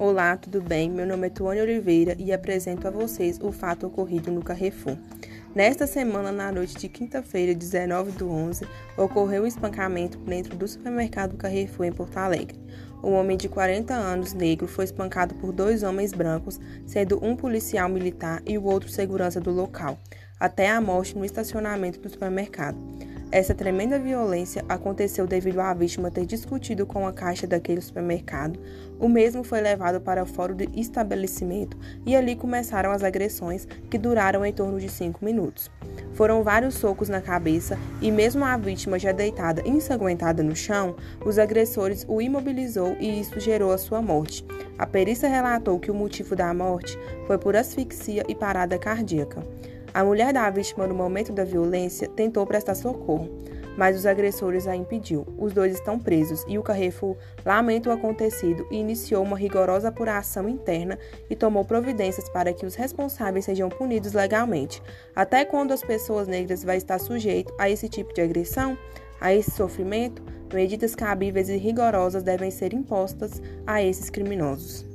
Olá, tudo bem? Meu nome é Tuane Oliveira e apresento a vocês o fato ocorrido no Carrefour. Nesta semana, na noite de quinta-feira, 19 do 11, ocorreu um espancamento dentro do supermercado Carrefour em Porto Alegre. Um homem de 40 anos, negro, foi espancado por dois homens brancos, sendo um policial militar e o outro segurança do local, até a morte no estacionamento do supermercado. Essa tremenda violência aconteceu devido à vítima ter discutido com a caixa daquele supermercado. O mesmo foi levado para o fórum de estabelecimento e ali começaram as agressões, que duraram em torno de cinco minutos. Foram vários socos na cabeça e, mesmo a vítima já deitada ensanguentada no chão, os agressores o imobilizou e isso gerou a sua morte. A perícia relatou que o motivo da morte foi por asfixia e parada cardíaca. A mulher da vítima, no momento da violência, tentou prestar socorro, mas os agressores a impediu. Os dois estão presos e o Carrefour lamenta o acontecido e iniciou uma rigorosa apuração interna e tomou providências para que os responsáveis sejam punidos legalmente. Até quando as pessoas negras vão estar sujeitas a esse tipo de agressão? A esse sofrimento? Medidas cabíveis e rigorosas devem ser impostas a esses criminosos.